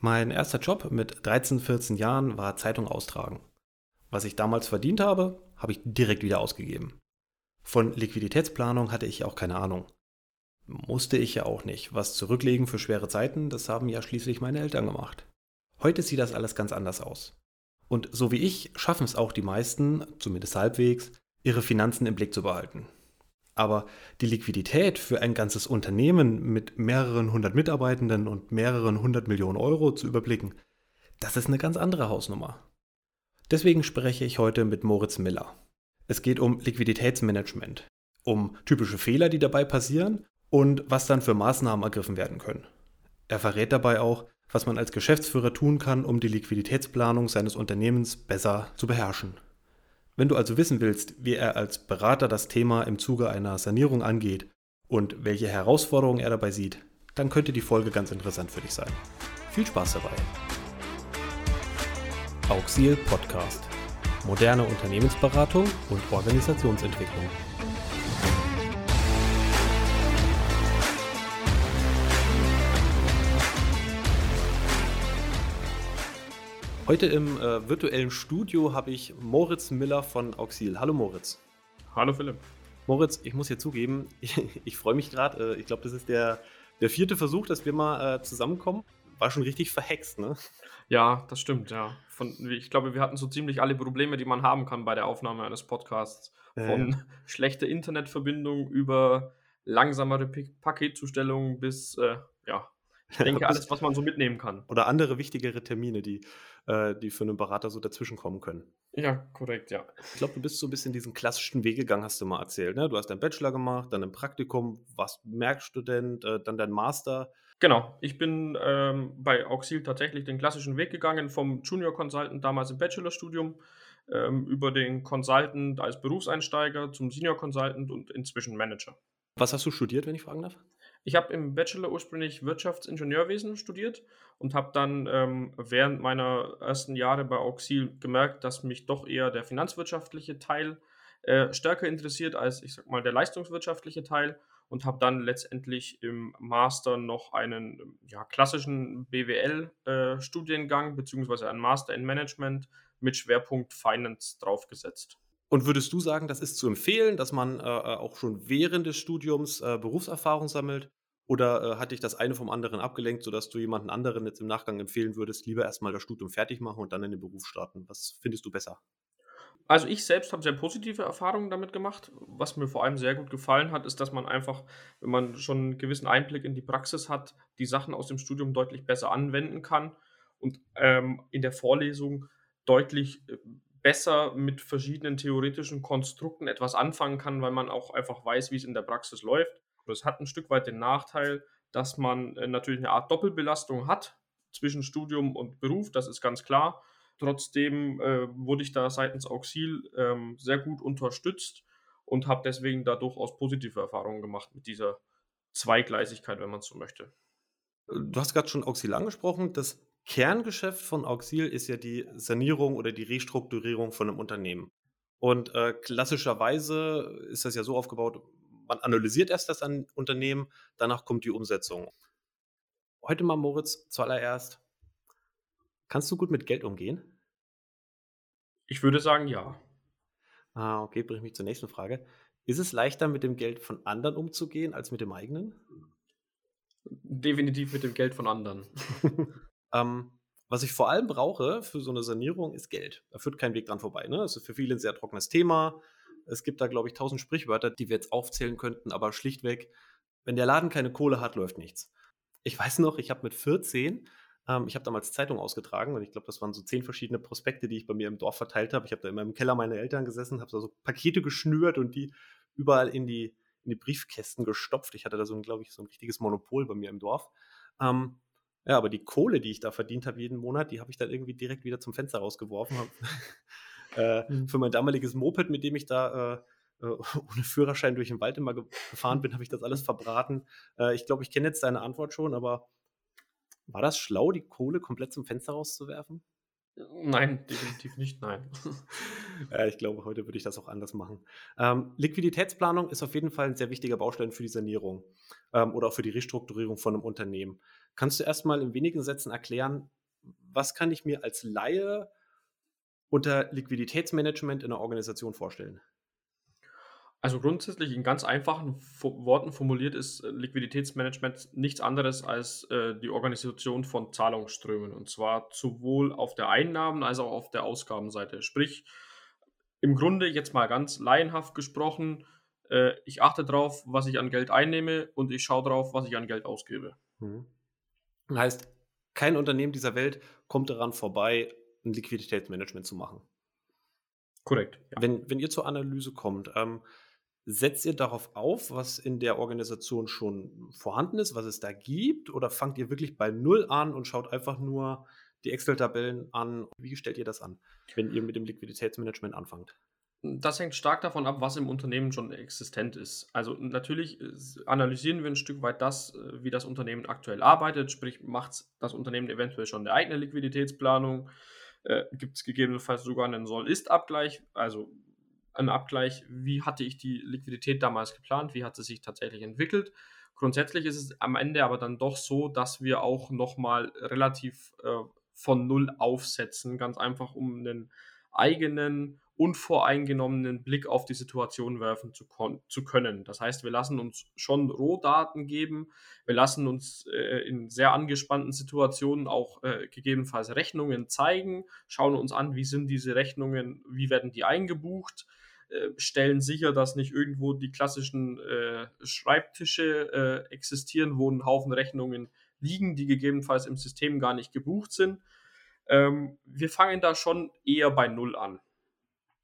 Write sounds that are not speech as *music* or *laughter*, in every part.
Mein erster Job mit 13, 14 Jahren war Zeitung austragen. Was ich damals verdient habe, habe ich direkt wieder ausgegeben. Von Liquiditätsplanung hatte ich auch keine Ahnung. Musste ich ja auch nicht. Was zurücklegen für schwere Zeiten, das haben ja schließlich meine Eltern gemacht. Heute sieht das alles ganz anders aus. Und so wie ich schaffen es auch die meisten, zumindest halbwegs, ihre Finanzen im Blick zu behalten. Aber die Liquidität für ein ganzes Unternehmen mit mehreren hundert Mitarbeitenden und mehreren hundert Millionen Euro zu überblicken, das ist eine ganz andere Hausnummer. Deswegen spreche ich heute mit Moritz Miller. Es geht um Liquiditätsmanagement, um typische Fehler, die dabei passieren und was dann für Maßnahmen ergriffen werden können. Er verrät dabei auch, was man als Geschäftsführer tun kann, um die Liquiditätsplanung seines Unternehmens besser zu beherrschen. Wenn du also wissen willst, wie er als Berater das Thema im Zuge einer Sanierung angeht und welche Herausforderungen er dabei sieht, dann könnte die Folge ganz interessant für dich sein. Viel Spaß dabei! Auxil Podcast. Moderne Unternehmensberatung und Organisationsentwicklung. Heute im äh, virtuellen Studio habe ich Moritz Miller von Auxil. Hallo Moritz. Hallo Philipp. Moritz, ich muss dir zugeben, *laughs* ich, ich freue mich gerade. Äh, ich glaube, das ist der, der vierte Versuch, dass wir mal äh, zusammenkommen. War schon richtig verhext, ne? Ja, das stimmt, ja. Von, ich glaube, wir hatten so ziemlich alle Probleme, die man haben kann bei der Aufnahme eines Podcasts. Von *laughs* äh. schlechter Internetverbindung über langsamere Paketzustellung bis, äh, ja, ich denke, *laughs* alles, was man so mitnehmen kann. Oder andere wichtigere Termine, die, äh, die für einen Berater so dazwischenkommen können. Ja, korrekt, ja. Ich glaube, du bist so ein bisschen diesen klassischen Weg gegangen, hast du mal erzählt. Ne? Du hast deinen Bachelor gemacht, dann ein Praktikum, warst Merkstudent, äh, dann dein Master. Genau, ich bin ähm, bei Auxil tatsächlich den klassischen Weg gegangen, vom Junior Consultant damals im Bachelorstudium ähm, über den Consultant als Berufseinsteiger zum Senior Consultant und inzwischen Manager. Was hast du studiert, wenn ich fragen darf? Ich habe im Bachelor ursprünglich Wirtschaftsingenieurwesen studiert und habe dann ähm, während meiner ersten Jahre bei Auxil gemerkt, dass mich doch eher der finanzwirtschaftliche Teil äh, stärker interessiert als, ich sag mal, der leistungswirtschaftliche Teil und habe dann letztendlich im Master noch einen ja, klassischen BWL-Studiengang äh, beziehungsweise einen Master in Management mit Schwerpunkt Finance draufgesetzt. Und würdest du sagen, das ist zu empfehlen, dass man äh, äh, auch schon während des Studiums äh, Berufserfahrung sammelt? Oder äh, hat dich das eine vom anderen abgelenkt, sodass du jemanden anderen jetzt im Nachgang empfehlen würdest, lieber erstmal das Studium fertig machen und dann in den Beruf starten? Was findest du besser? Also ich selbst habe sehr positive Erfahrungen damit gemacht. Was mir vor allem sehr gut gefallen hat, ist, dass man einfach, wenn man schon einen gewissen Einblick in die Praxis hat, die Sachen aus dem Studium deutlich besser anwenden kann und ähm, in der Vorlesung deutlich äh, besser mit verschiedenen theoretischen Konstrukten etwas anfangen kann, weil man auch einfach weiß, wie es in der Praxis läuft. Das hat ein Stück weit den Nachteil, dass man äh, natürlich eine Art Doppelbelastung hat zwischen Studium und Beruf, das ist ganz klar. Trotzdem äh, wurde ich da seitens Auxil ähm, sehr gut unterstützt und habe deswegen da durchaus positive Erfahrungen gemacht mit dieser Zweigleisigkeit, wenn man so möchte. Du hast gerade schon Auxil angesprochen. Das Kerngeschäft von Auxil ist ja die Sanierung oder die Restrukturierung von einem Unternehmen. Und äh, klassischerweise ist das ja so aufgebaut, man analysiert erst das Unternehmen, danach kommt die Umsetzung. Heute mal, Moritz, zuallererst, kannst du gut mit Geld umgehen? Ich würde sagen, ja. Ah, okay, bringt mich zur nächsten Frage. Ist es leichter, mit dem Geld von anderen umzugehen, als mit dem eigenen? Definitiv mit dem Geld von anderen. *laughs* Ähm, was ich vor allem brauche für so eine Sanierung ist Geld. Da führt kein Weg dran vorbei. Ne? Das ist für viele ein sehr trockenes Thema. Es gibt da, glaube ich, tausend Sprichwörter, die wir jetzt aufzählen könnten, aber schlichtweg, wenn der Laden keine Kohle hat, läuft nichts. Ich weiß noch, ich habe mit 14, ähm, ich habe damals Zeitung ausgetragen und ich glaube, das waren so zehn verschiedene Prospekte, die ich bei mir im Dorf verteilt habe. Ich habe da in meinem Keller meine Eltern gesessen, habe da so Pakete geschnürt und die überall in die, in die Briefkästen gestopft. Ich hatte da so glaube ich, so ein richtiges Monopol bei mir im Dorf. Ähm, ja, aber die Kohle, die ich da verdient habe jeden Monat, die habe ich dann irgendwie direkt wieder zum Fenster rausgeworfen. Äh, mhm. Für mein damaliges Moped, mit dem ich da äh, äh *laughs* ohne Führerschein durch den Wald immer gefahren bin, habe ich das alles verbraten. Äh, ich glaube, ich kenne jetzt deine Antwort schon, aber war das schlau, die Kohle komplett zum Fenster rauszuwerfen? Nein, definitiv nicht, nein. *laughs* Ja, ich glaube, heute würde ich das auch anders machen. Ähm, Liquiditätsplanung ist auf jeden Fall ein sehr wichtiger Baustein für die Sanierung ähm, oder auch für die Restrukturierung von einem Unternehmen. Kannst du erst mal in wenigen Sätzen erklären, was kann ich mir als Laie unter Liquiditätsmanagement in einer Organisation vorstellen? Also grundsätzlich in ganz einfachen Worten formuliert ist äh, Liquiditätsmanagement nichts anderes als äh, die Organisation von Zahlungsströmen und zwar sowohl auf der Einnahmen- als auch auf der Ausgabenseite. Sprich, im Grunde jetzt mal ganz laienhaft gesprochen, äh, ich achte darauf, was ich an Geld einnehme und ich schaue darauf, was ich an Geld ausgebe. Mhm. Heißt, kein Unternehmen dieser Welt kommt daran vorbei, ein Liquiditätsmanagement zu machen. Korrekt. Ja. Wenn, wenn ihr zur Analyse kommt, ähm, setzt ihr darauf auf, was in der Organisation schon vorhanden ist, was es da gibt, oder fangt ihr wirklich bei Null an und schaut einfach nur die Excel-Tabellen an? Wie stellt ihr das an, wenn ihr mit dem Liquiditätsmanagement anfangt? Das hängt stark davon ab, was im Unternehmen schon existent ist. Also natürlich äh, analysieren wir ein Stück weit das, äh, wie das Unternehmen aktuell arbeitet, sprich macht das Unternehmen eventuell schon eine eigene Liquiditätsplanung, äh, gibt es gegebenenfalls sogar einen Soll-Ist-Abgleich, also einen Abgleich, wie hatte ich die Liquidität damals geplant, wie hat sie sich tatsächlich entwickelt. Grundsätzlich ist es am Ende aber dann doch so, dass wir auch nochmal relativ äh, von Null aufsetzen, ganz einfach um einen eigenen unvoreingenommenen Blick auf die Situation werfen zu, zu, können. Das heißt, wir lassen uns schon Rohdaten geben, wir lassen uns äh, in sehr angespannten Situationen auch äh, gegebenenfalls Rechnungen zeigen, schauen uns an, wie sind diese Rechnungen, wie werden die eingebucht, äh, stellen sicher, dass nicht irgendwo die klassischen äh, Schreibtische äh, existieren, wo ein Haufen Rechnungen liegen, die gegebenenfalls im System gar nicht gebucht sind. Ähm, wir fangen da schon eher bei Null an.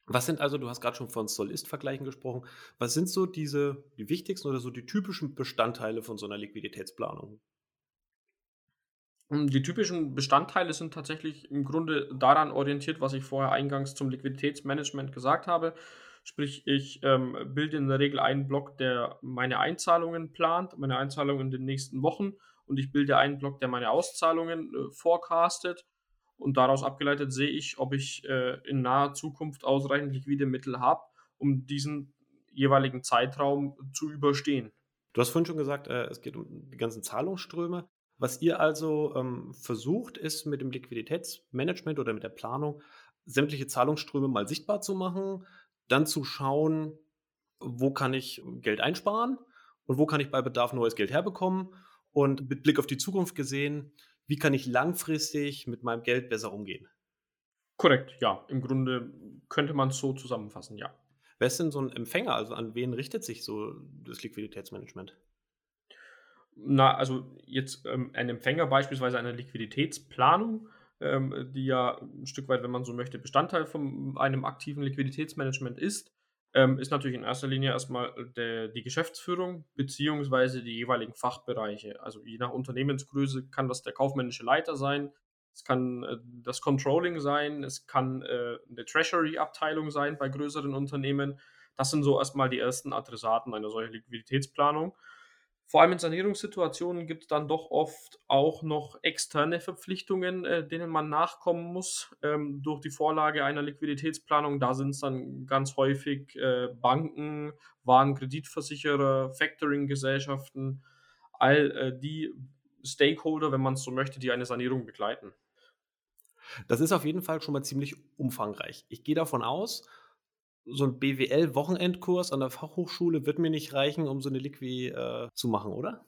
Was sind also, du hast gerade schon von Soll-Ist-Vergleichen gesprochen, was sind so diese, die wichtigsten oder so die typischen Bestandteile von so einer Liquiditätsplanung? Hm, die typischen Bestandteile sind tatsächlich im Grunde daran orientiert, was ich vorher eingangs zum Liquiditätsmanagement gesagt habe. Sprich, ich ähm, bilde in der Regel einen Block, der meine Einzahlungen plant, meine Einzahlungen in den nächsten Wochen und ich bilde einen Block, der meine Auszahlungen äh, forecastet und daraus abgeleitet sehe ich, ob ich äh, in naher Zukunft ausreichend liquide Mittel habe, um diesen jeweiligen Zeitraum zu überstehen. Du hast vorhin schon gesagt, äh, es geht um die ganzen Zahlungsströme. Was ihr also ähm, versucht, ist mit dem Liquiditätsmanagement oder mit der Planung sämtliche Zahlungsströme mal sichtbar zu machen, dann zu schauen, wo kann ich Geld einsparen und wo kann ich bei Bedarf neues Geld herbekommen und mit Blick auf die Zukunft gesehen, wie kann ich langfristig mit meinem Geld besser umgehen? Korrekt, ja. Im Grunde könnte man es so zusammenfassen, ja. Wer ist denn so ein Empfänger? Also an wen richtet sich so das Liquiditätsmanagement? Na, also jetzt ähm, ein Empfänger beispielsweise einer Liquiditätsplanung, ähm, die ja ein Stück weit, wenn man so möchte, Bestandteil von einem aktiven Liquiditätsmanagement ist, ähm, ist natürlich in erster Linie erstmal der, die Geschäftsführung beziehungsweise die jeweiligen Fachbereiche. Also je nach Unternehmensgröße kann das der kaufmännische Leiter sein, es kann äh, das Controlling sein, es kann äh, eine Treasury-Abteilung sein bei größeren Unternehmen. Das sind so erstmal die ersten Adressaten einer solchen Liquiditätsplanung. Vor allem in Sanierungssituationen gibt es dann doch oft auch noch externe Verpflichtungen, äh, denen man nachkommen muss ähm, durch die Vorlage einer Liquiditätsplanung. Da sind es dann ganz häufig äh, Banken, Warenkreditversicherer, Factoring-Gesellschaften, all äh, die Stakeholder, wenn man es so möchte, die eine Sanierung begleiten. Das ist auf jeden Fall schon mal ziemlich umfangreich. Ich gehe davon aus, so ein BWL-Wochenendkurs an der Fachhochschule wird mir nicht reichen, um so eine Liqui äh, zu machen, oder?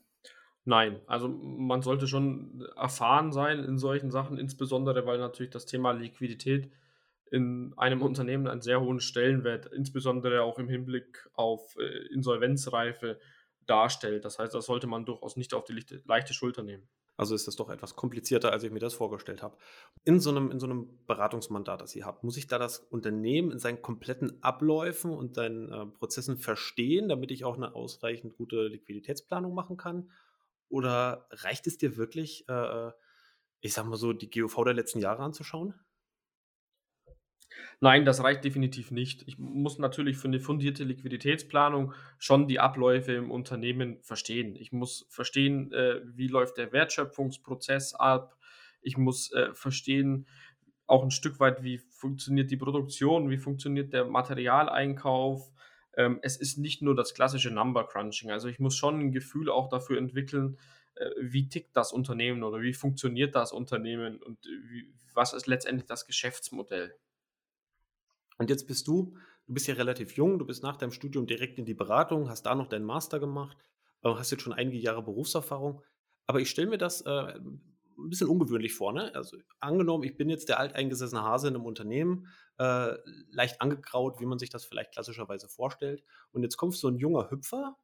Nein, also man sollte schon erfahren sein in solchen Sachen, insbesondere weil natürlich das Thema Liquidität in einem Unternehmen einen sehr hohen Stellenwert, insbesondere auch im Hinblick auf äh, Insolvenzreife darstellt. Das heißt, das sollte man durchaus nicht auf die leichte Schulter nehmen. Also ist das doch etwas komplizierter, als ich mir das vorgestellt habe. In so einem, in so einem Beratungsmandat, das ihr habt, muss ich da das Unternehmen in seinen kompletten Abläufen und seinen äh, Prozessen verstehen, damit ich auch eine ausreichend gute Liquiditätsplanung machen kann? Oder reicht es dir wirklich, äh, äh ich sag mal so, die GOV der letzten Jahre anzuschauen? Nein, das reicht definitiv nicht. Ich muss natürlich für eine fundierte Liquiditätsplanung schon die Abläufe im Unternehmen verstehen. Ich muss verstehen, äh, wie läuft der Wertschöpfungsprozess ab. Ich muss äh, verstehen, auch ein Stück weit, wie funktioniert die Produktion, wie funktioniert der Materialeinkauf. Ähm, es ist nicht nur das klassische Number Crunching. Also ich muss schon ein Gefühl auch dafür entwickeln, äh, wie tickt das Unternehmen oder wie funktioniert das Unternehmen und wie, was ist letztendlich das Geschäftsmodell. Und jetzt bist du, du bist ja relativ jung, du bist nach deinem Studium direkt in die Beratung, hast da noch deinen Master gemacht, äh, hast jetzt schon einige Jahre Berufserfahrung. Aber ich stelle mir das äh, ein bisschen ungewöhnlich vor. Ne? Also angenommen, ich bin jetzt der alteingesessene Hase in einem Unternehmen, äh, leicht angegraut, wie man sich das vielleicht klassischerweise vorstellt. Und jetzt kommt so ein junger Hüpfer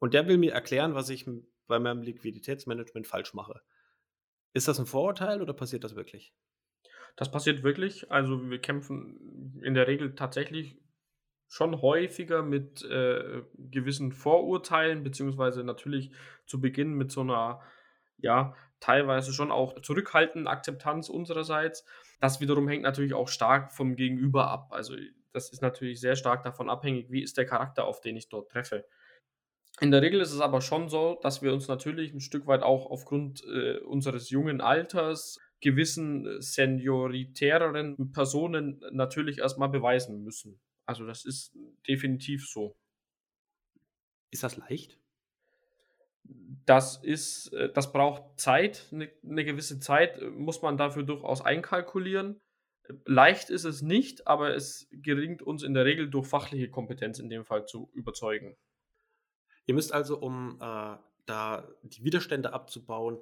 und der will mir erklären, was ich bei meinem Liquiditätsmanagement falsch mache. Ist das ein Vorurteil oder passiert das wirklich? Das passiert wirklich. Also wir kämpfen in der Regel tatsächlich schon häufiger mit äh, gewissen Vorurteilen, beziehungsweise natürlich zu Beginn mit so einer, ja, teilweise schon auch zurückhaltenden Akzeptanz unsererseits. Das wiederum hängt natürlich auch stark vom Gegenüber ab. Also das ist natürlich sehr stark davon abhängig, wie ist der Charakter, auf den ich dort treffe. In der Regel ist es aber schon so, dass wir uns natürlich ein Stück weit auch aufgrund äh, unseres jungen Alters gewissen äh, senioritäreren Personen natürlich erstmal beweisen müssen. Also das ist definitiv so. Ist das leicht? Das ist, äh, das braucht Zeit, eine, gewisse Zeit äh, muss man dafür durchaus einkalkulieren. Leicht ist es nicht, aber es gelingt uns in der Regel durch fachliche Kompetenz in dem Fall zu überzeugen. Ihr müsst also, um äh, da die Widerstände abzubauen,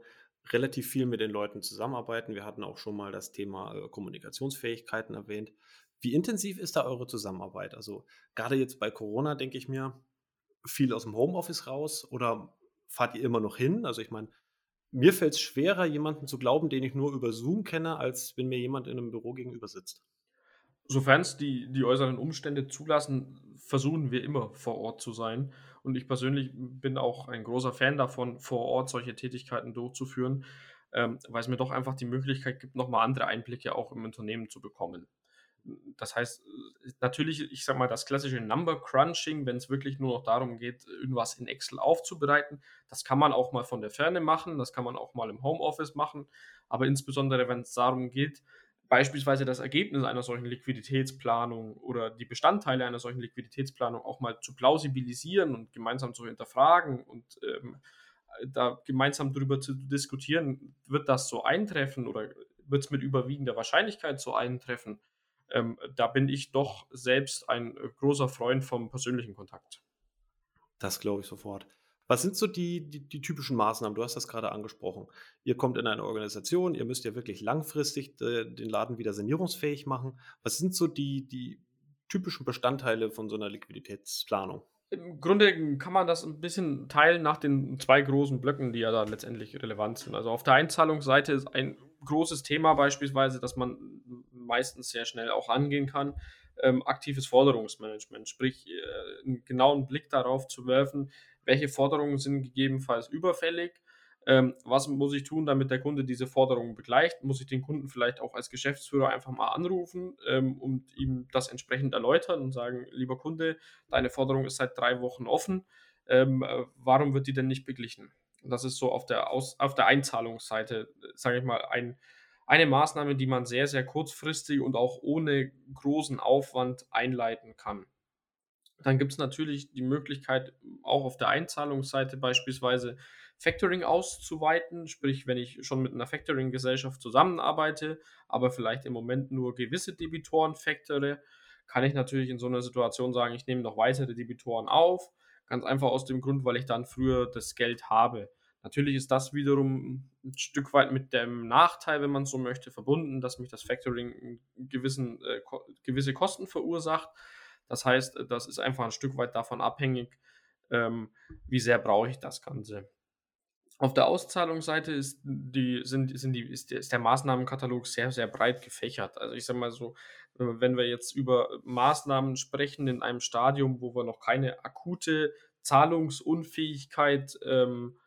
relativ viel mit den Leuten zusammenarbeiten. Wir hatten auch schon mal das Thema äh, Kommunikationsfähigkeiten erwähnt. Wie intensiv ist da eure Zusammenarbeit? Also gerade jetzt bei Corona denke ich mir, viel aus dem Homeoffice raus oder fahrt ihr immer noch hin? Also ich meine, mir fällt es schwerer, jemanden zu glauben, den ich nur über Zoom kenne, als wenn mir jemand in einem Büro gegenüber sitzt. Sofern es die, die äußeren Umstände zulassen, versuchen wir immer vor Ort zu sein. Und ich persönlich bin auch ein großer Fan davon, vor Ort solche Tätigkeiten durchzuführen, ähm, weil es mir doch einfach die Möglichkeit gibt, nochmal andere Einblicke auch im Unternehmen zu bekommen. Das heißt, natürlich, ich sage mal, das klassische Number Crunching, wenn es wirklich nur noch darum geht, irgendwas in Excel aufzubereiten, das kann man auch mal von der Ferne machen, das kann man auch mal im Homeoffice machen, aber insbesondere, wenn es darum geht, beispielsweise das Ergebnis einer solchen Liquiditätsplanung oder die Bestandteile einer solchen Liquiditätsplanung auch mal zu plausibilisieren und gemeinsam zu hinterfragen und ähm, da gemeinsam darüber zu diskutieren, wird das so eintreffen oder wird es mit überwiegender Wahrscheinlichkeit so eintreffen, ähm, da bin ich doch selbst ein großer Freund vom persönlichen Kontakt. Das glaube ich sofort. Was sind so die, die, die, typischen Maßnahmen? Du hast das gerade angesprochen. Ihr kommt in eine Organisation, ihr müsst ja wirklich langfristig äh, den Laden wieder sanierungsfähig machen. Was sind so die, die typischen Bestandteile von so einer Liquiditätsplanung? Im Grunde kann man das ein bisschen teilen nach den zwei großen Blöcken, die ja da letztendlich relevant sind. Also auf der Einzahlungsseite ist ein großes Thema beispielsweise, dass man meistens sehr schnell auch angehen kann, ähm, aktives Forderungsmanagement, sprich äh, einen genauen Blick darauf zu werfen, welche Forderungen sind gegebenenfalls überfällig, ähm, was muss ich tun, damit der Kunde diese Forderungen begleicht, muss ich den Kunden vielleicht auch als Geschäftsführer einfach mal anrufen ähm, und ihm das entsprechend erläutern und sagen, lieber Kunde, deine Forderung ist seit drei Wochen offen, ähm, äh, warum wird die denn nicht beglichen? Das ist so auf der, Aus auf der Einzahlungsseite, sage ich mal, ein, eine Maßnahme, die man sehr, sehr kurzfristig und auch ohne großen Aufwand einleiten kann. Dann gibt es natürlich die Möglichkeit, auch auf der Einzahlungsseite beispielsweise Factoring auszuweiten, sprich, wenn ich schon mit einer Factoring-Gesellschaft zusammenarbeite, aber vielleicht im Moment nur gewisse Debitoren factore, kann ich natürlich in so einer Situation sagen, ich nehme noch weitere Debitoren auf, ganz einfach aus dem Grund, weil ich dann früher das Geld habe. Natürlich ist das wiederum ein Stück weit mit dem Nachteil, wenn man so möchte, verbunden, dass mich das Factoring gewissen, äh, ko gewisse Kosten verursacht. Das heißt, das ist einfach ein Stück weit davon abhängig, ähm, wie sehr brauche ich das Ganze. Auf der Auszahlungsseite ist, die, sind, sind die, ist, der, ist der Maßnahmenkatalog sehr, sehr breit gefächert. Also ich sage mal so, wenn wir jetzt über Maßnahmen sprechen in einem Stadium, wo wir noch keine akute Zahlungsunfähigkeit ähm, äh,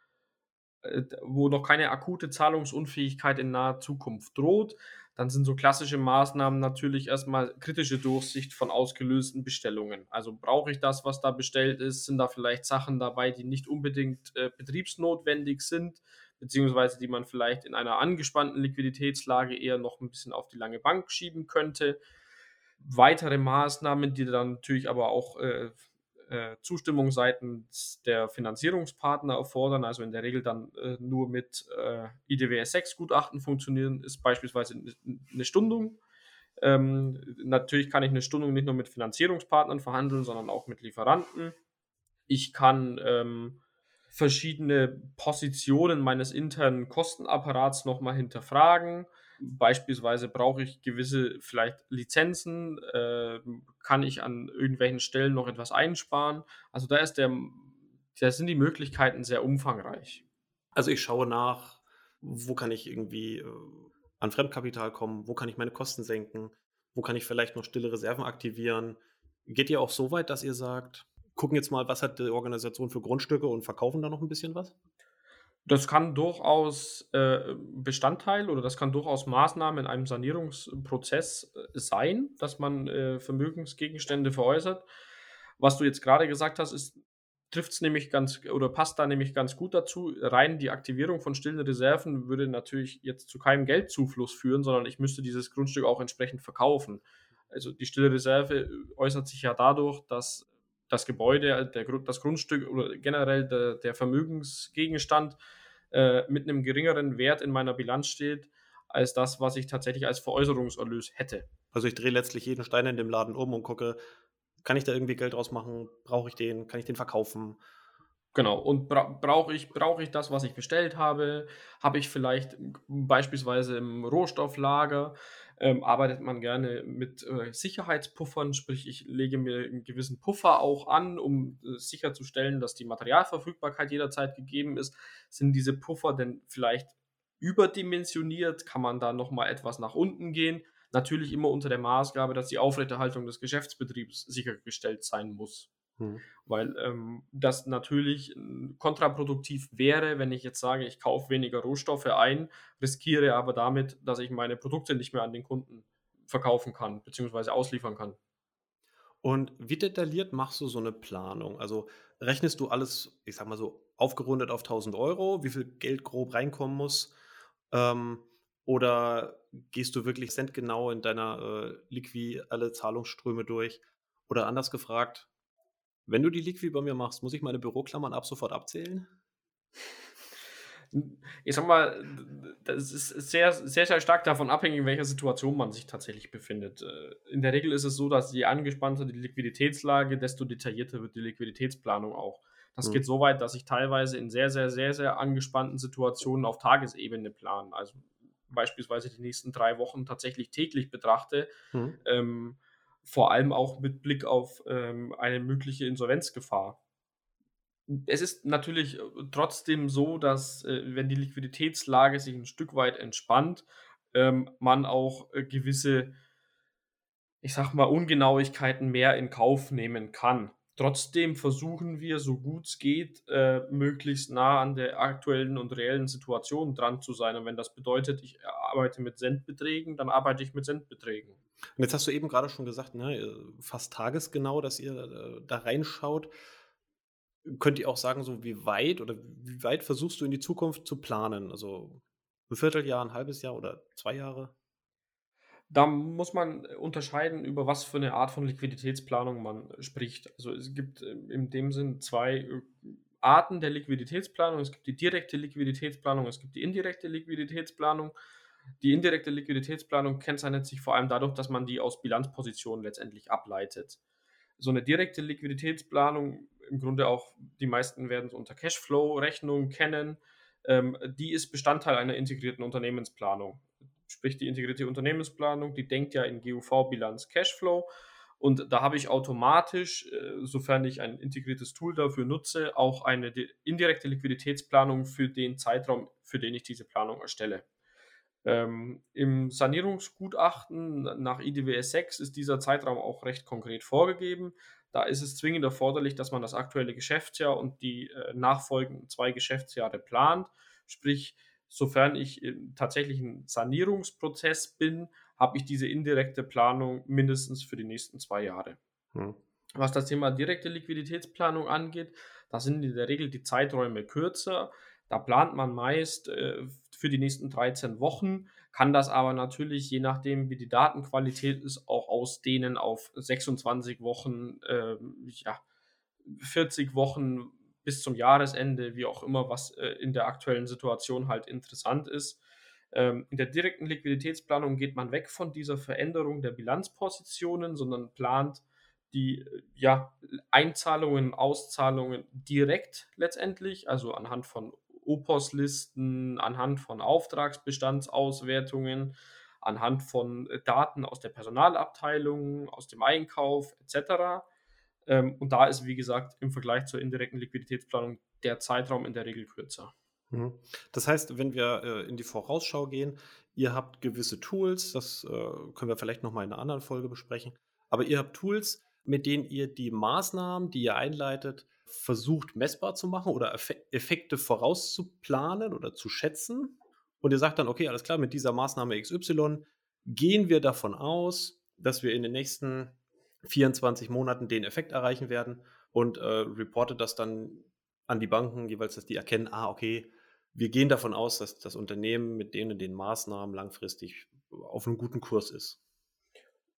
wo noch keine akute Zahlungsunfähigkeit in naher Zukunft droht. Dann sind so klassische Maßnahmen natürlich erstmal kritische Durchsicht von ausgelösten Bestellungen. Also brauche ich das, was da bestellt ist? Sind da vielleicht Sachen dabei, die nicht unbedingt äh, betriebsnotwendig sind? beziehungsweise die man vielleicht in einer angespannten Liquiditätslage eher noch ein bisschen auf die lange Bank schieben könnte. Weitere Maßnahmen, die dann natürlich aber auch äh, äh, Zustimmung seitens der Finanzierungspartner erfordern, also in der Regel dann äh, nur mit äh, IDWS 6 Gutachten funktionieren, ist beispielsweise eine Stundung. Ähm, natürlich kann ich eine Stundung nicht nur mit Finanzierungspartnern verhandeln, sondern auch mit Lieferanten. Ich kann ähm, verschiedene Positionen meines internen Kostenapparats nochmal hinterfragen. Beispielsweise brauche ich gewisse vielleicht Lizenzen, äh, kann ich an irgendwelchen Stellen noch etwas einsparen. Also da ist der, da sind die Möglichkeiten sehr umfangreich. Also ich schaue nach, wo kann ich irgendwie äh, an Fremdkapital kommen, wo kann ich meine Kosten senken, wo kann ich vielleicht noch stille Reserven aktivieren. Geht ihr auch so weit, dass ihr sagt, gucken jetzt mal, was hat die Organisation für Grundstücke und verkaufen da noch ein bisschen was? Das kann durchaus äh, Bestandteil oder das kann durchaus Maßnahme in einem Sanierungsprozess äh, sein, dass man äh, Vermögensgegenstände veräußert. Was du jetzt gerade gesagt hast, ist trifft es nämlich ganz oder passt da nämlich ganz gut dazu. Rein die Aktivierung von stillen Reserven würde natürlich jetzt zu keinem Geldzufluss führen, sondern ich müsste dieses Grundstück auch entsprechend verkaufen. Also die stille Reserve äußert sich ja dadurch, dass das Gebäude, der, das Grundstück oder generell der, der Vermögensgegenstand äh, mit einem geringeren Wert in meiner Bilanz steht, als das, was ich tatsächlich als Veräußerungserlös hätte. Also ich drehe letztlich jeden Stein in dem Laden um und gucke, kann ich da irgendwie Geld draus machen? Brauche ich den? Kann ich den verkaufen? Genau, und bra brauche ich, brauch ich das, was ich bestellt habe? Habe ich vielleicht beispielsweise im Rohstofflager ähm, arbeitet man gerne mit äh, Sicherheitspuffern, sprich ich lege mir einen gewissen Puffer auch an, um äh, sicherzustellen, dass die Materialverfügbarkeit jederzeit gegeben ist. Sind diese Puffer denn vielleicht überdimensioniert? Kann man da nochmal etwas nach unten gehen? Natürlich immer unter der Maßgabe, dass die Aufrechterhaltung des Geschäftsbetriebs sichergestellt sein muss. Hm. Weil ähm, das natürlich äh, kontraproduktiv wäre, wenn ich jetzt sage, ich kaufe weniger Rohstoffe ein, riskiere aber damit, dass ich meine Produkte nicht mehr an den Kunden verkaufen kann, bzw. ausliefern kann. Und wie detailliert machst du so eine Planung? Also rechnest du alles, ich sag mal so, aufgerundet auf 1000 Euro, wie viel Geld grob reinkommen muss? Ähm, oder gehst du wirklich centgenau in deiner äh, Liqui alle Zahlungsströme durch? Oder anders gefragt, wenn du die Liqui bei mir machst, muss ich meine Büroklammern ab sofort abzählen? Ich sag mal, das ist sehr, sehr, sehr stark davon abhängig, in welcher Situation man sich tatsächlich befindet. Äh, in der Regel ist es so, dass je angespannter die Liquiditätslage, desto detaillierter wird die Liquiditätsplanung auch. Das mhm. geht so weit, dass ich teilweise in sehr, sehr, sehr, sehr angespannten Situationen auf Tagesebene plane. Also beispielsweise die nächsten drei Wochen tatsächlich täglich betrachte. Mhm. Ähm, vor allem auch mit Blick auf ähm, eine mögliche Insolvenzgefahr. Es ist natürlich äh, trotzdem so, dass äh, wenn die Liquiditätslage sich ein Stück weit entspannt, ähm, man auch äh, gewisse, ich sag mal, Ungenauigkeiten mehr in Kauf nehmen kann. Trotzdem versuchen wir, so gut es geht, äh, möglichst nah an der aktuellen und reellen Situation dran zu sein. Und wenn das bedeutet, ich arbeite mit Centbeträgen, dann arbeite ich mit Centbeträgen. Und jetzt hast du eben gerade schon gesagt, ne, fast tagesgenau, dass ihr äh, da reinschaut. Könnt ihr auch sagen, so wie weit oder wie weit versuchst du in die Zukunft zu planen? Also ein Vierteljahr, ein halbes Jahr oder zwei Jahre? Da muss man unterscheiden, über was für eine Art von Liquiditätsplanung man spricht. Also es gibt in dem Sinn zwei äh, Arten der Liquiditätsplanung. Es gibt die direkte Liquiditätsplanung, es gibt die indirekte Liquiditätsplanung. Die indirekte Liquiditätsplanung kennzeichnet sich vor allem dadurch, dass man die aus Bilanzpositionen letztendlich ableitet. So eine direkte Liquiditätsplanung, im Grunde auch die meisten werden es unter Cashflow-Rechnung kennen, ähm, die ist Bestandteil einer integrierten Unternehmensplanung. Sprich, die integrierte Unternehmensplanung, die denkt ja in GUV, Bilanz, Cashflow. Und da habe ich automatisch, äh, sofern ich ein integriertes Tool dafür nutze, auch eine indirekte Liquiditätsplanung für den Zeitraum, für den ich diese Planung erstelle. Ähm, Im Sanierungsgutachten nach IDWS 6 ist dieser Zeitraum auch recht konkret vorgegeben. Da ist es zwingend erforderlich, dass man das aktuelle Geschäftsjahr und die äh, nachfolgenden zwei Geschäftsjahre plant. Sprich, sofern ich im tatsächlichen Sanierungsprozess bin, habe ich diese indirekte Planung mindestens für die nächsten zwei Jahre. Hm. Was das Thema direkte Liquiditätsplanung angeht, da sind in der Regel die Zeiträume kürzer. Da plant man meist äh, für die nächsten 13 Wochen, kann das aber natürlich, je nachdem, wie die Datenqualität ist, auch ausdehnen auf 26 Wochen, äh, ja, 40 Wochen bis zum Jahresende, wie auch immer, was äh, in der aktuellen Situation halt interessant ist. Ähm, in der direkten Liquiditätsplanung geht man weg von dieser Veränderung der Bilanzpositionen, sondern plant die äh, ja, Einzahlungen, Auszahlungen direkt letztendlich, also anhand von Opos-Listen, anhand von Auftragsbestandsauswertungen, anhand von Daten aus der Personalabteilung, aus dem Einkauf etc. Ähm, und da ist, wie gesagt, im Vergleich zur indirekten Liquiditätsplanung der Zeitraum in der Regel kürzer. Das heißt, wenn wir äh, in die Vorausschau gehen, ihr habt gewisse Tools, das äh, können wir vielleicht nochmal in einer anderen Folge besprechen, aber ihr habt Tools, mit denen ihr die Maßnahmen, die ihr einleitet, versucht messbar zu machen oder Effekte vorauszuplanen oder zu schätzen. Und ihr sagt dann, okay, alles klar, mit dieser Maßnahme XY gehen wir davon aus, dass wir in den nächsten 24 Monaten den Effekt erreichen werden und äh, reportet das dann an die Banken, jeweils, dass die erkennen, ah, okay, wir gehen davon aus, dass das Unternehmen mit denen den Maßnahmen langfristig auf einem guten Kurs ist.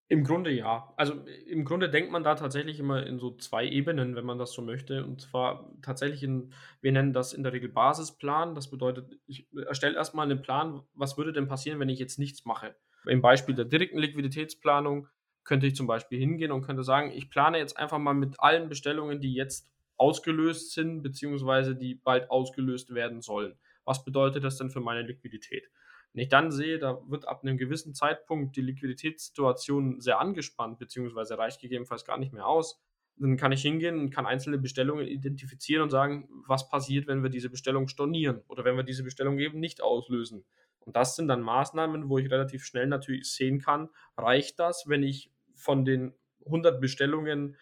Im Grunde ja. Also im Grunde denkt man da tatsächlich immer in so zwei Ebenen, wenn man das so möchte. Und zwar tatsächlich in, wir nennen das in der Regel Basisplan. Das bedeutet, ich erstelle erstmal einen Plan, was würde denn passieren, wenn ich jetzt nichts mache. Im Beispiel der direkten Liquiditätsplanung könnte ich zum Beispiel hingehen und könnte sagen, ich plane jetzt einfach mal mit allen Bestellungen, die jetzt ausgelöst sind, beziehungsweise die bald ausgelöst werden sollen. Was bedeutet das denn für meine Liquidität? Wenn ich dann sehe, da wird ab einem gewissen Zeitpunkt die Liquiditätssituation sehr angespannt, beziehungsweise reicht gegebenenfalls gar nicht mehr aus, dann kann ich hingehen und kann einzelne Bestellungen identifizieren und sagen, was passiert, wenn wir diese Bestellung stornieren oder wenn wir diese Bestellung eben nicht auslösen. Und das sind dann Maßnahmen, wo ich relativ schnell natürlich sehen kann, reicht das, wenn ich von den 100 Bestellungen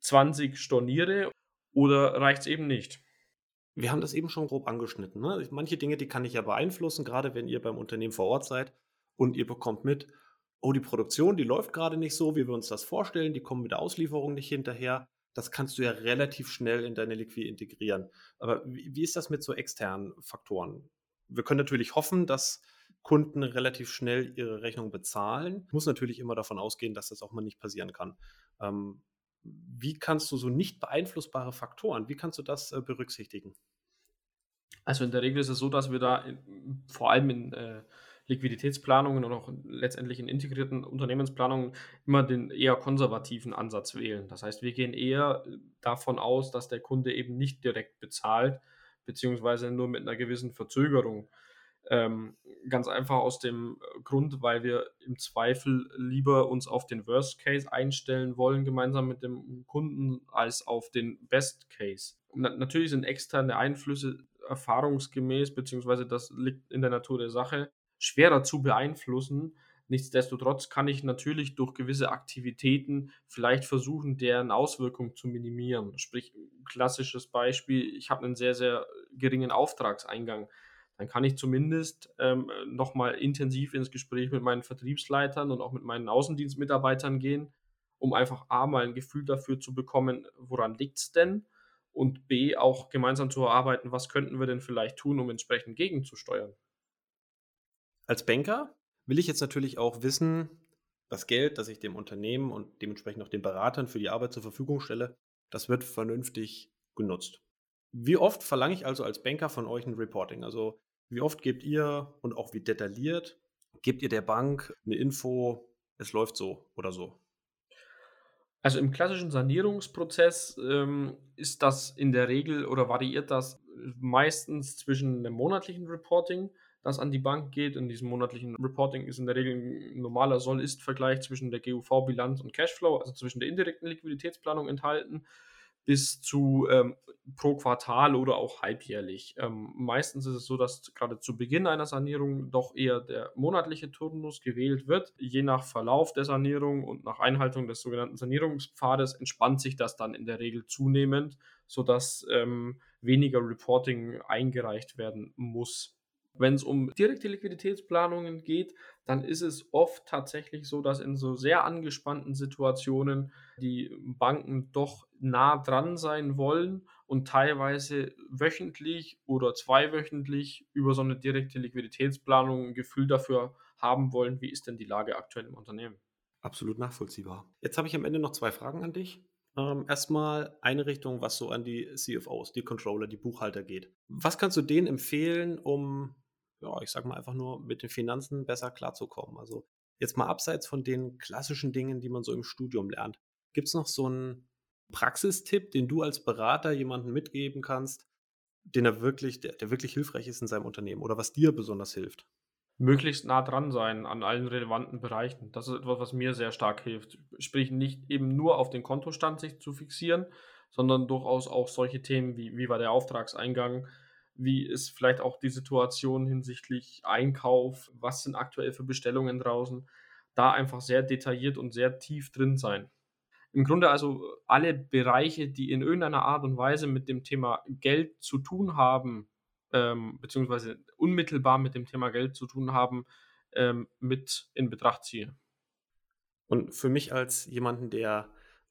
20 storniere oder reicht es eben nicht? Wir haben das eben schon grob angeschnitten. Ne? Manche Dinge, die kann ich ja beeinflussen, gerade wenn ihr beim Unternehmen vor Ort seid und ihr bekommt mit, oh, die Produktion, die läuft gerade nicht so, wie wir uns das vorstellen, die kommen mit der Auslieferung nicht hinterher. Das kannst du ja relativ schnell in deine Liquid integrieren. Aber wie, wie ist das mit so externen Faktoren? Wir können natürlich hoffen, dass Kunden relativ schnell ihre Rechnung bezahlen. Muss natürlich immer davon ausgehen, dass das auch mal nicht passieren kann. Ähm, wie kannst du so nicht beeinflussbare Faktoren, wie kannst du das äh, berücksichtigen? Also in der Regel ist es so, dass wir da in, vor allem in äh, Liquiditätsplanungen und auch letztendlich in integrierten Unternehmensplanungen immer den eher konservativen Ansatz wählen. Das heißt, wir gehen eher davon aus, dass der Kunde eben nicht direkt bezahlt, beziehungsweise nur mit einer gewissen Verzögerung. Ähm, ganz einfach aus dem Grund, weil wir im Zweifel lieber uns auf den Worst Case einstellen wollen, gemeinsam mit dem Kunden, als auf den Best Case. Na, natürlich sind externe Einflüsse erfahrungsgemäß, beziehungsweise das liegt in der Natur der Sache, schwerer zu beeinflussen. Nichtsdestotrotz kann ich natürlich durch gewisse Aktivitäten vielleicht versuchen, deren Auswirkungen zu minimieren. Sprich, klassisches Beispiel, ich habe einen sehr, sehr geringen Auftragseingang dann kann ich zumindest ähm, nochmal intensiv ins Gespräch mit meinen Vertriebsleitern und auch mit meinen Außendienstmitarbeitern gehen, um einfach A mal ein Gefühl dafür zu bekommen, woran liegt es denn? Und B auch gemeinsam zu erarbeiten, was könnten wir denn vielleicht tun, um entsprechend gegenzusteuern. Als Banker will ich jetzt natürlich auch wissen, das Geld, das ich dem Unternehmen und dementsprechend auch den Beratern für die Arbeit zur Verfügung stelle, das wird vernünftig genutzt. Wie oft verlange ich also als Banker von euch ein Reporting? Also wie oft gebt ihr und auch wie detailliert gebt ihr der Bank eine Info, es läuft so oder so? Also im klassischen Sanierungsprozess ähm, ist das in der Regel oder variiert das meistens zwischen einem monatlichen Reporting, das an die Bank geht. In diesem monatlichen Reporting ist in der Regel ein normaler Soll-Ist-Vergleich zwischen der GUV-Bilanz und Cashflow, also zwischen der indirekten Liquiditätsplanung enthalten bis zu ähm, pro Quartal oder auch halbjährlich. Ähm, meistens ist es so, dass gerade zu Beginn einer Sanierung doch eher der monatliche Turnus gewählt wird. Je nach Verlauf der Sanierung und nach Einhaltung des sogenannten Sanierungspfades entspannt sich das dann in der Regel zunehmend, sodass ähm, weniger Reporting eingereicht werden muss. Wenn es um direkte Liquiditätsplanungen geht, dann ist es oft tatsächlich so, dass in so sehr angespannten Situationen die Banken doch nah dran sein wollen und teilweise wöchentlich oder zweiwöchentlich über so eine direkte Liquiditätsplanung ein Gefühl dafür haben wollen, wie ist denn die Lage aktuell im Unternehmen. Absolut nachvollziehbar. Jetzt habe ich am Ende noch zwei Fragen an dich. Ähm, erstmal eine Richtung, was so an die CFOs, die Controller, die Buchhalter geht. Was kannst du denen empfehlen, um, ja, ich sag mal einfach nur mit den Finanzen besser klarzukommen? Also jetzt mal abseits von den klassischen Dingen, die man so im Studium lernt. Gibt es noch so einen Praxistipp, den du als Berater jemandem mitgeben kannst, den er wirklich, der, der wirklich hilfreich ist in seinem Unternehmen oder was dir besonders hilft? möglichst nah dran sein an allen relevanten Bereichen. Das ist etwas, was mir sehr stark hilft. Sprich, nicht eben nur auf den Kontostand sich zu fixieren, sondern durchaus auch solche Themen wie, wie war der Auftragseingang, wie ist vielleicht auch die Situation hinsichtlich Einkauf, was sind aktuell für Bestellungen draußen, da einfach sehr detailliert und sehr tief drin sein. Im Grunde also alle Bereiche, die in irgendeiner Art und Weise mit dem Thema Geld zu tun haben, ähm, beziehungsweise unmittelbar mit dem Thema Geld zu tun haben, ähm, mit in Betracht ziehe. Und für mich als jemanden, der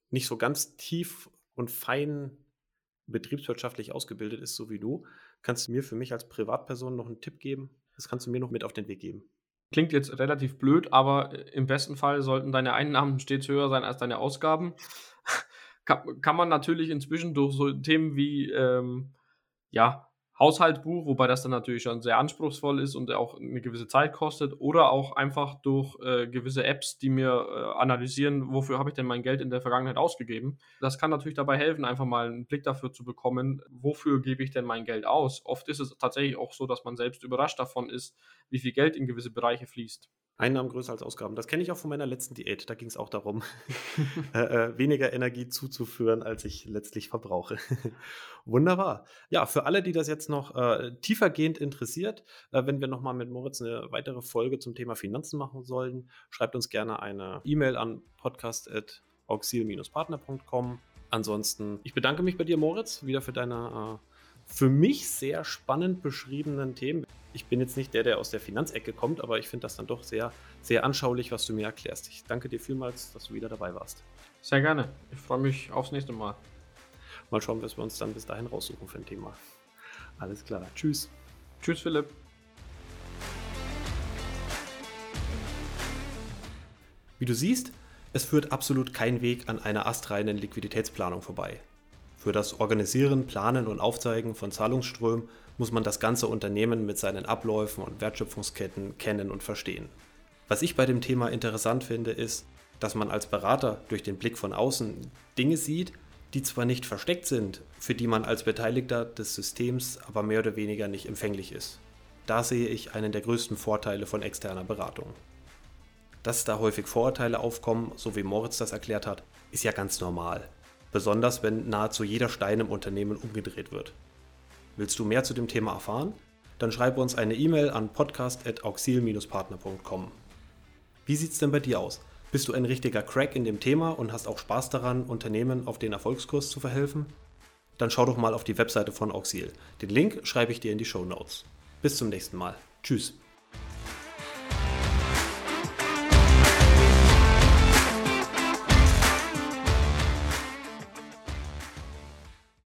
nicht so ganz tief und fein betriebswirtschaftlich ausgebildet ist, so wie du, kannst du mir für mich als Privatperson noch einen Tipp geben? Das kannst du mir noch mit auf den Weg geben. Klingt jetzt relativ blöd, aber im besten Fall sollten deine Einnahmen stets höher sein als deine Ausgaben. *laughs* kann, kann man natürlich inzwischen durch so Themen wie ähm, ja, Haushaltsbuch, wobei das dann natürlich schon sehr anspruchsvoll ist und auch eine gewisse Zeit kostet, oder auch einfach durch äh, gewisse Apps, die mir äh, analysieren, wofür habe ich denn mein Geld in der Vergangenheit ausgegeben. Das kann natürlich dabei helfen, einfach mal einen Blick dafür zu bekommen, wofür gebe ich denn mein Geld aus. Oft ist es tatsächlich auch so, dass man selbst überrascht davon ist, wie viel Geld in gewisse Bereiche fließt. Einnahmen größer als Ausgaben. Das kenne ich auch von meiner letzten Diät. Da ging es auch darum, *laughs* *laughs* äh, äh, weniger Energie zuzuführen, als ich letztlich verbrauche. *laughs* Wunderbar. Ja, für alle, die das jetzt noch äh, tiefergehend interessiert, äh, wenn wir nochmal mit Moritz eine weitere Folge zum Thema Finanzen machen sollen, schreibt uns gerne eine E-Mail an podcast.auxil-partner.com. Ansonsten, ich bedanke mich bei dir, Moritz, wieder für deine äh, für mich sehr spannend beschriebenen Themen. Ich bin jetzt nicht der, der aus der Finanzecke kommt, aber ich finde das dann doch sehr, sehr anschaulich, was du mir erklärst. Ich danke dir vielmals, dass du wieder dabei warst. Sehr gerne. Ich freue mich aufs nächste Mal. Mal schauen, was wir uns dann bis dahin raussuchen für ein Thema. Alles klar. Tschüss. Tschüss, Philipp. Wie du siehst, es führt absolut kein Weg an einer astreinen Liquiditätsplanung vorbei. Für das Organisieren, Planen und Aufzeigen von Zahlungsströmen muss man das ganze Unternehmen mit seinen Abläufen und Wertschöpfungsketten kennen und verstehen. Was ich bei dem Thema interessant finde, ist, dass man als Berater durch den Blick von außen Dinge sieht, die zwar nicht versteckt sind, für die man als Beteiligter des Systems aber mehr oder weniger nicht empfänglich ist. Da sehe ich einen der größten Vorteile von externer Beratung. Dass da häufig Vorurteile aufkommen, so wie Moritz das erklärt hat, ist ja ganz normal besonders wenn nahezu jeder Stein im Unternehmen umgedreht wird. Willst du mehr zu dem Thema erfahren? Dann schreibe uns eine E-Mail an podcast.auxil-partner.com. Wie sieht's denn bei dir aus? Bist du ein richtiger Crack in dem Thema und hast auch Spaß daran, Unternehmen auf den Erfolgskurs zu verhelfen? Dann schau doch mal auf die Webseite von Auxil. Den Link schreibe ich dir in die Show Notes. Bis zum nächsten Mal. Tschüss.